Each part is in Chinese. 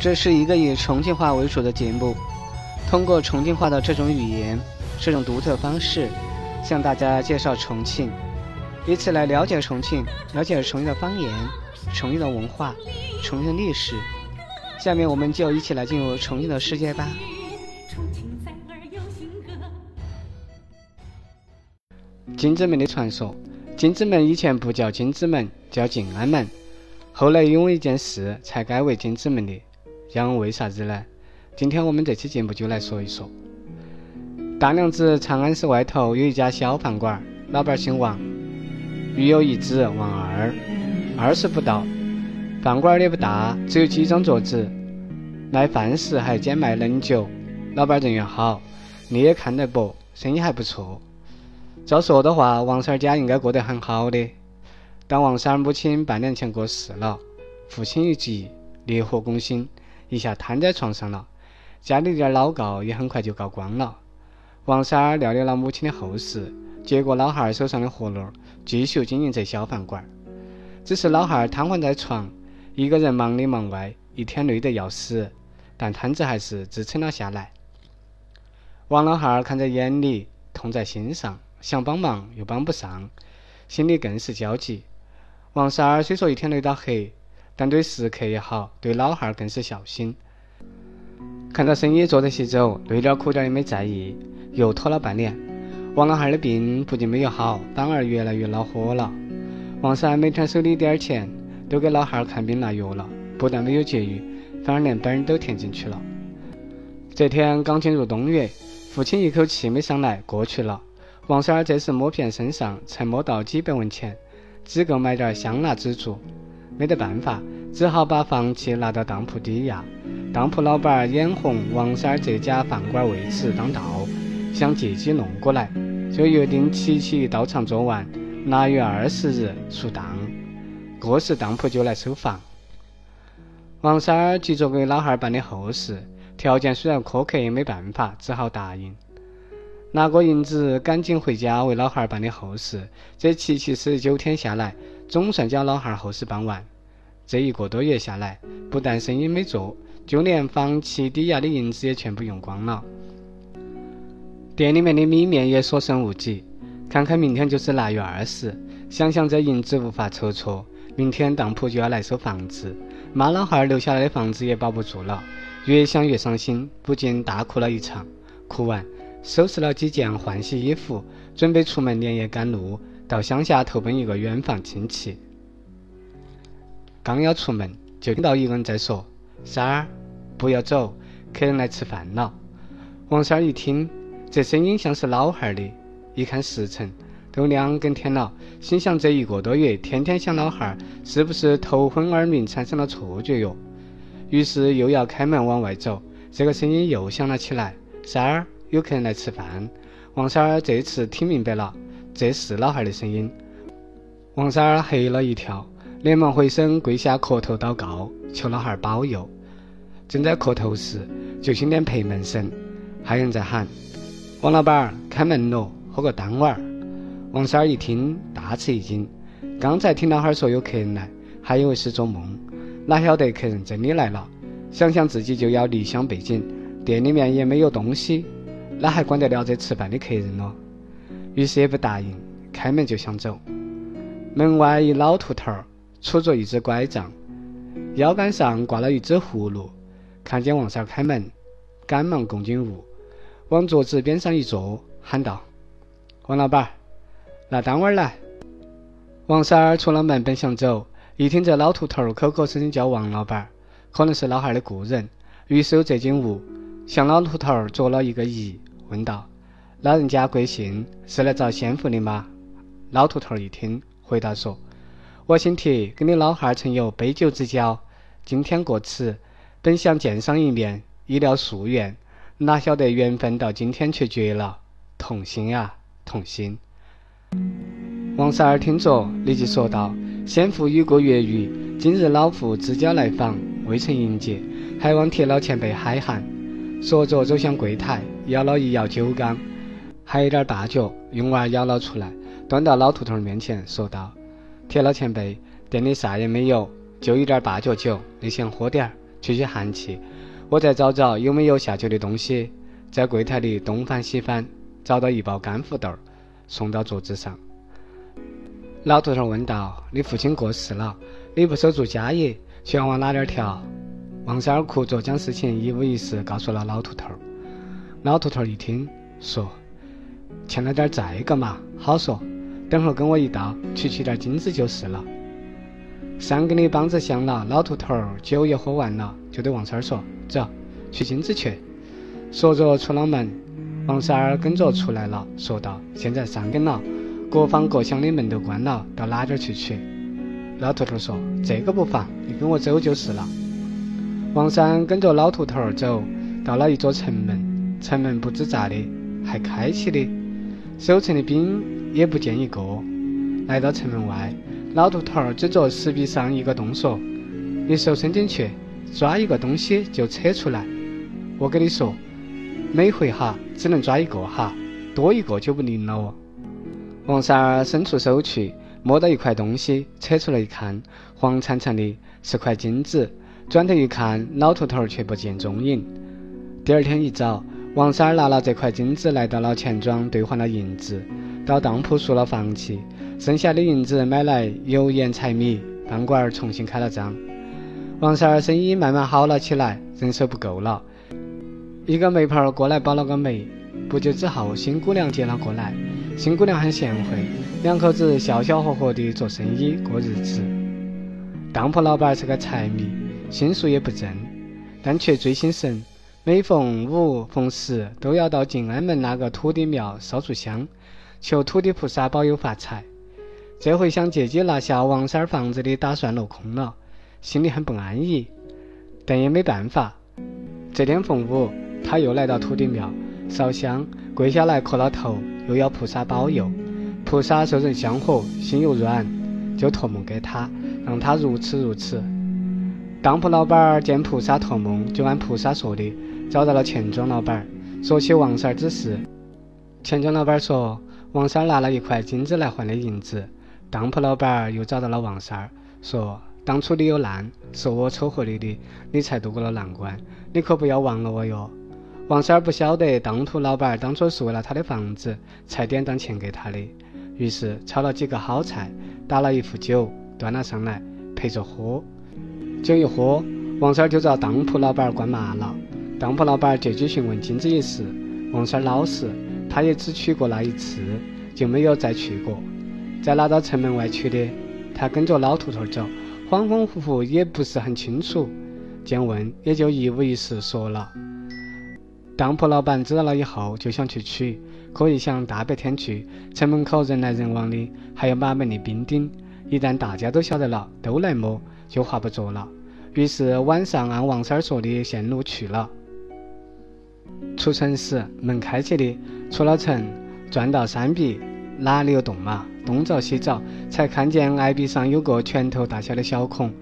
这是一个以重庆话为主的节目，通过重庆话的这种语言、这种独特方式，向大家介绍重庆，以此来了解重庆，了解重庆的方言、重庆的文化、重庆的历史。下面我们就一起来进入重庆的世界吧。金子门的传说，金子门以前不叫金子门，叫静安门，后来因为一件事才改为金子门的。讲为啥子呢？今天我们这期节目就来说一说。大娘子长安市外头有一家小饭馆，老板姓王，育有一子王二，二十不到。饭馆也不大，只有几张桌子，卖饭时还兼卖冷酒。老板人缘好，你也看得薄，生意还不错。照说的话，王三儿家应该过得很好的，但王三儿母亲半年前过世了，父亲一急，烈火攻心。一下瘫在床上了，家里点老告也很快就告光了。王三儿料理了母亲的后事，接过老汉儿手上的活路，继续经营这小饭馆。只是老汉儿瘫痪在床，一个人忙里忙外，一天累得要死，但摊子还是支撑了下来。王老汉儿看在眼里，痛在心上，想帮忙又帮不上，心里更是焦急。王三儿虽说一天累到黑。但对食客也好，对老汉儿更是孝心。看到生意做得起走，累点苦点也没在意。又拖了半年，王老汉儿的病不仅没有好，反而越来越恼火了。王三每天手里点儿钱都给老汉儿看病拿药了，不但没有节余，反而连本儿都填进去了。这天刚进入冬月，父亲一口气没上来，过去了。王三儿这时摸遍身上，才摸到几百文钱，只够买点香蜡纸烛。没得办法，只好把房契拿到当铺抵押。当铺老板眼红王三儿这家饭馆为此当道，想借机弄过来，就约定七七到场做完，腊月二十日出档。过时当铺就来收房。王三儿急着给老汉儿办的后事，条件虽然苛刻，也没办法，只好答应。拿过银子，赶紧回家为老汉儿办的后事。这七七四十九天下来，总算将老汉儿后事办完。这一个多月下来，不但生意没做，就连房契抵押的银子也全部用光了。店里面的米面也所剩无几。看看明天就是腊月二十，想想这银子无法筹措，明天当铺就要来收房子，妈老汉儿留下来的房子也保不住了。越想越伤心，不禁大哭了一场。哭完，收拾了几件换洗衣服，准备出门连夜赶路，到乡下投奔一个远房亲戚。刚要出门，就听到一个人在说：“三儿，不要走，客人来吃饭了。”王三儿一听，这声音像是老汉儿的。一看时辰，都两更天了，心想这一个多月天天想老汉儿，是不是头昏耳鸣产生了错觉哟？于是又要开门往外走，这个声音又响了起来：“三儿，有客人来吃饭。”王三儿这次听明白了，这是老汉儿的声音。王三儿吓了一跳。连忙回身跪下磕头祷告，求老汉儿保佑。正在磕头时，就听见拍门声，还有人在喊：“王老板，开门咯，喝个汤碗儿。”王三儿一听，大吃一惊。刚才听老汉儿说有客人来，还以为是做梦，哪晓得客人真的来了。想想自己就要离乡背井，店里面也没有东西，哪还管得了这吃饭的客人咯？于是也不答应，开门就想走。门外一老秃头儿。杵着一只拐杖，腰杆上挂了一只葫芦。看见王三开门，赶忙恭敬物，往桌子边上一坐，喊道：“王老板，拿单碗来。”王三儿出了门，本想走，一听这老秃头口口声声叫王老板，可能是老汉的故人，于是有这景物，向老秃头作了一个揖，问道：“老人家贵姓？是来找仙福的吗？”老秃头一听，回答说。我姓铁，跟你老汉儿曾有杯酒之交。今天过此，本想见上一面，以了夙愿，哪晓得缘分到今天却绝了，痛心啊，痛心！王三儿听着，立即说道：“先父有过月余，今日老父自家来访，未曾迎接，还望铁老前辈海涵。”说着走向柜台，舀了一舀酒缸，还有点大脚，用碗舀了出来，端到老秃头面前，说道。铁老前辈，店里啥也没有，就一点八角酒，你先喝点儿，去吸吸寒气，我再找找有没有下酒的东西。在柜台里东翻西翻，找到一包干胡豆，送到桌子上。老头头问道：“你父亲过世了，你不守住家业，想往哪点调？”王三儿哭着将事情一五一十告诉了老秃头。老秃头一听，说：“欠了点债个嘛，好说。等会儿跟我一道去取点金子就是了。”三更的梆子响了，老秃头酒也喝完了，就对王三儿说：“走，取金子去。”说着出了门，王三儿跟着出来了，说道：“现在三更了，各方各乡的门都关了，到哪点去取？”老秃头说：“这个不烦，你跟我走就是了。”王三跟着老秃头走，到了一座城门，城门不知咋的还开起的，守城的兵也不见一个。来到城门外。老秃头儿指着石壁上一个洞说：“你手伸进去，抓一个东西就扯出来。我跟你说，每回哈只能抓一个哈，多一个就不灵了哦。”王三儿伸出手去，摸到一块东西，扯出来一看，黄灿灿的，是块金子。转头一看，老秃头却不见踪影。第二天一早，王三儿拿了这块金子来到了钱庄兑换了银子，到当铺赎了房契。剩下的银子买来油盐柴米，饭馆重新开了张。王三儿生意慢慢好了起来，人手不够了。一个媒婆过来保了个媒，不久之后新姑娘接了过来。新姑娘很贤惠，两口子笑笑呵呵地做生意过日子。当铺老板是个财迷，心术也不正，但却最心神。每逢五逢十，都要到静安门那个土地庙烧柱香，求土地菩萨保佑发财。这回想借机拿下王三儿房子的打算落空了，心里很不安逸，但也没办法。这天逢五，他又来到土地庙烧香，跪下来磕了头，又要菩萨保佑。菩萨受人香火，心又软，就托梦给他，让他如此如此。当铺老板见菩萨托梦，就按菩萨说的找到了钱庄老板，说起王三儿之事。钱庄老板说，王三儿拿了一块金子来换的银子。当铺老板又找到了王三儿，说：“当初你有难，是我撮合你的，你才渡过了难关，你可不要忘了我哟。”王三儿不晓得当铺老板当初是为了他的房子才典当钱给他的，于是炒了几个好菜，打了一壶酒，端了上来陪着喝。酒一喝，王三儿就遭当铺老板灌麻了。当铺老板借机询问金子一事，王三老实，他也只取过那一次，就没有再去过。在拿到城门外去的，他跟着老秃头走，恍恍惚惚也不是很清楚。见问也就一五一十说了。当铺老板知道了以后，就想去取，可一想大白天去，城门口人来人往的，还有马门的兵丁，一旦大家都晓得了，都来摸，就划不着了。于是晚上按王三儿说的线路去了。出城时门开起的，出了城，转到山壁，哪里有洞嘛？东找西找，才看见崖壁上有个拳头大小的小孔，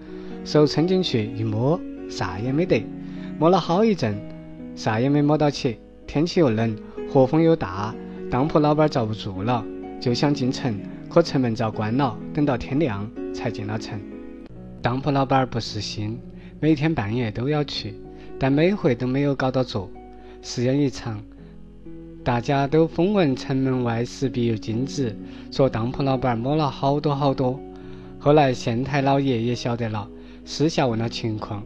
手伸进去一摸，啥也没得。摸了好一阵，啥也没摸到起。天气又冷，河风又大，当铺老板遭不住了，就想进城，可城门遭关了，等到天亮才进了城。当铺老板不死心，每天半夜都要去，但每回都没有搞到座。时间一长。大家都风闻城门外石壁有金子，说当铺老板摸了好多好多。后来县太老爷也晓得了，私下问了情况，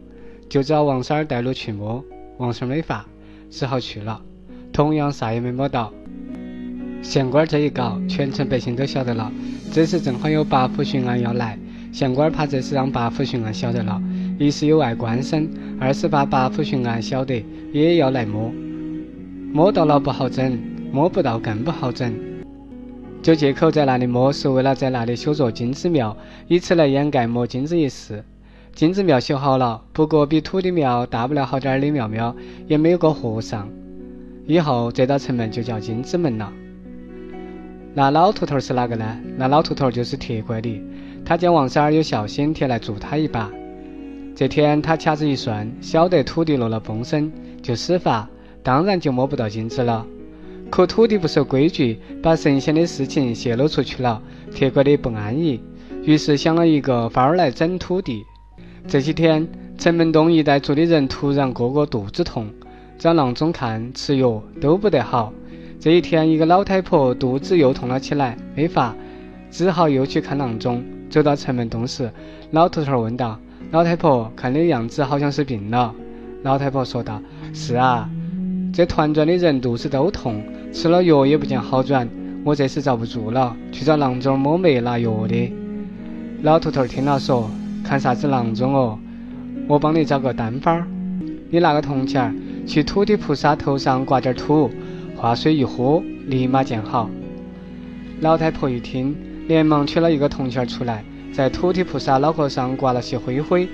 就找王三儿带路去摸。王三儿没法，只好去了，同样啥也没摸到。县官这一搞，全城百姓都晓得了。这时正好有八府巡按要来，县官怕这事让八府巡按晓得了，一是有碍官声，二是怕八府巡按晓得也要来摸。摸到了不好整，摸不到更不好整，就借口在那里摸是为了在那里修座金子庙，以此来掩盖摸金子一事。金子庙修好了，不过比土地庙大不了好点儿的庙庙，也没有个和尚。以后这道城门就叫金子门了。那老秃头是哪个呢？那老秃头就是铁拐李，他见王三儿有孝心，贴来助他一把。这天他掐指一算，晓得土地落了风声，就施法。当然就摸不到金子了。可土地不守规矩，把神仙的事情泄露出去了，铁拐李不安逸，于是想了一个法儿来整土地。这几天城门东一带住的人突然个个肚子痛，找郎中看吃药都不得好。这一天，一个老太婆肚子又痛了起来，没法，只好又去看郎中。走到城门东时，老头头问道：“老太婆，看你样子好像是病了。”老太婆说道：“是啊，这团转的人肚子都痛，吃了药也不见好转，我这是遭不住了，去找郎中摸脉拿药的。”老头头听了说：“看啥子郎中哦？我帮你找个单方儿，你拿个铜钱儿去土地菩萨头上挂点土。”化水一喝，立马见好。老太婆一听，连忙取了一个铜钱出来，在土地菩萨脑壳上挂了些灰灰，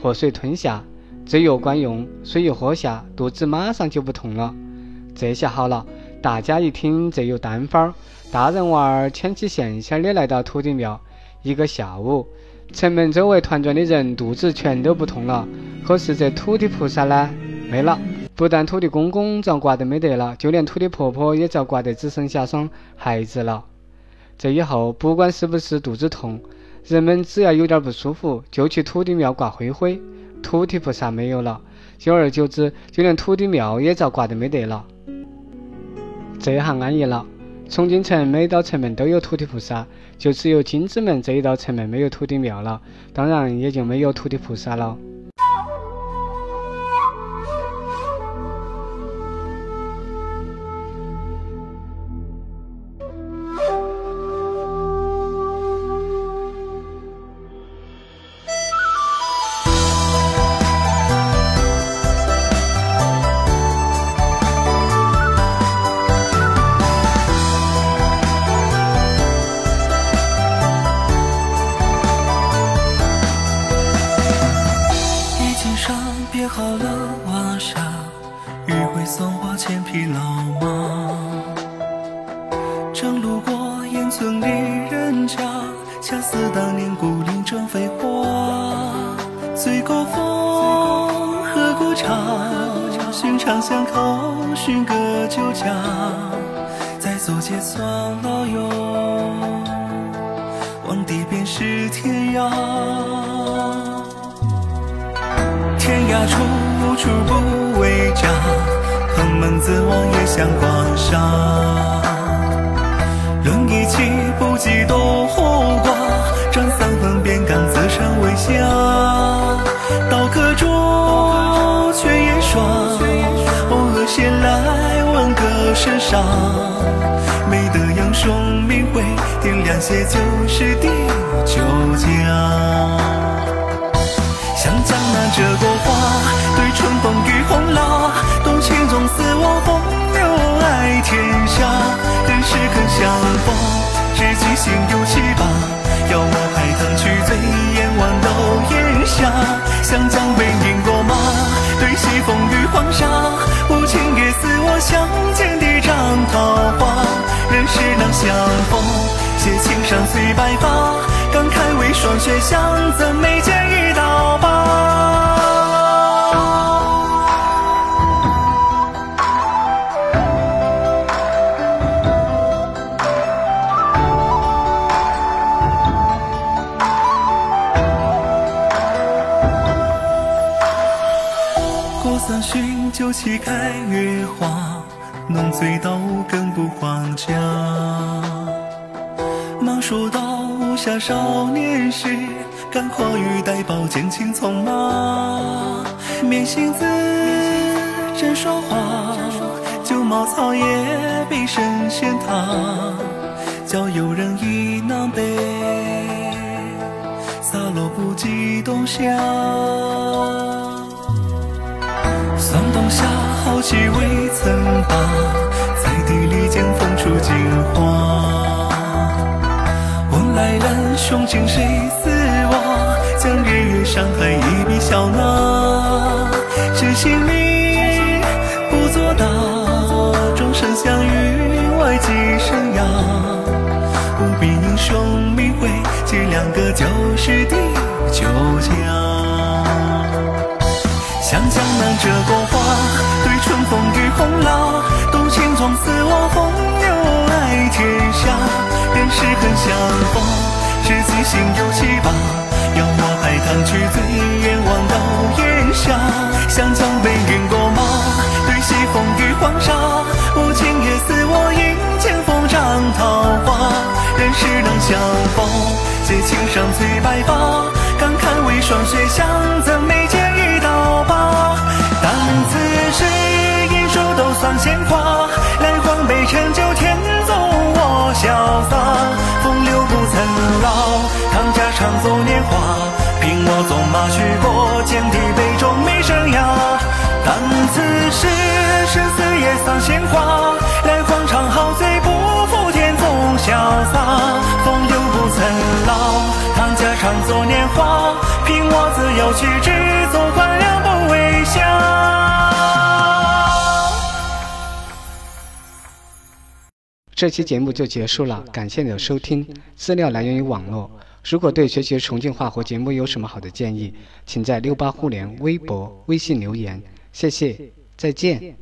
喝水吞下，这药管用，水一喝下，肚子马上就不痛了。这下好了，大家一听这有单方，大人娃儿牵起线线的来到土地庙。一个下午，城门周围团转的人肚子全都不痛了，可是这土地菩萨呢，没了。不但土地公公遭刮得没得了，就连土地婆婆也遭刮得只剩下双孩子了。这以后，不管是不是肚子痛，人们只要有点不舒服，就去土地庙挂灰灰。土地菩萨没有了，久而久之，就连土地庙也遭刮得没得了。这下安逸了。重庆城每道城门都有土地菩萨，就只有金子门这一道城门没有土地庙了，当然也就没有土地菩萨了。送花千匹老马，正路过烟村里人家，恰似当年故林正飞花。醉过风，喝过茶，寻常巷口，寻个酒家，在左街算老友，望地便是天涯。天涯处，无处不为家。向广厦论一气不计多后寡占三分便敢自称为侠刀可竹拳言耍偶尔闲来问个生杀没得英雄名讳掂量些旧事地酒家。像江南折过花对春风与红蜡人世肯相逢，知己心有七八，邀我海棠去醉眼望楼檐下。湘江为饮过马，对西风与黄沙。无情也似我相见的张桃花，人世难相逢。谢青山随白发，感慨为霜雪相赠，眉间一道疤。酒旗开月华。浓醉到更不还家。忙说道：无暇少年时，敢跨玉带宝剑青匆马。面行子，枕霜花，酒茅草也比神仙塔。教游人倚南北，洒落不及冬夏。算冬夏，豪气未曾罢，在地里见风出金花。问来人，雄今谁似我？将日月山海一笔笑纳。知心你不作答，终身相遇外寄生涯。不必英雄名讳，借两个旧时的酒家。像江南这朵花，对春风与红蜡，动情中似我风流爱天下。人世恨相逢，知己心有七八，邀我海棠去醉眼望到夜。湘江北云过马，对西风与黄沙。无情也似我应，见风长桃花。人世能相逢，借青山催白发。过，剑地杯中觅生涯。但此时生死也丧闲话，来黄肠好醉不负天纵潇洒。风流不曾老，唐家常作年华。凭我自由去，只做官僚不为侠。这期节目就结束了，感谢你的收听。资料来源于网络。如果对学习重庆话和节目有什么好的建议，请在六八互联微博、微信留言。谢谢，再见。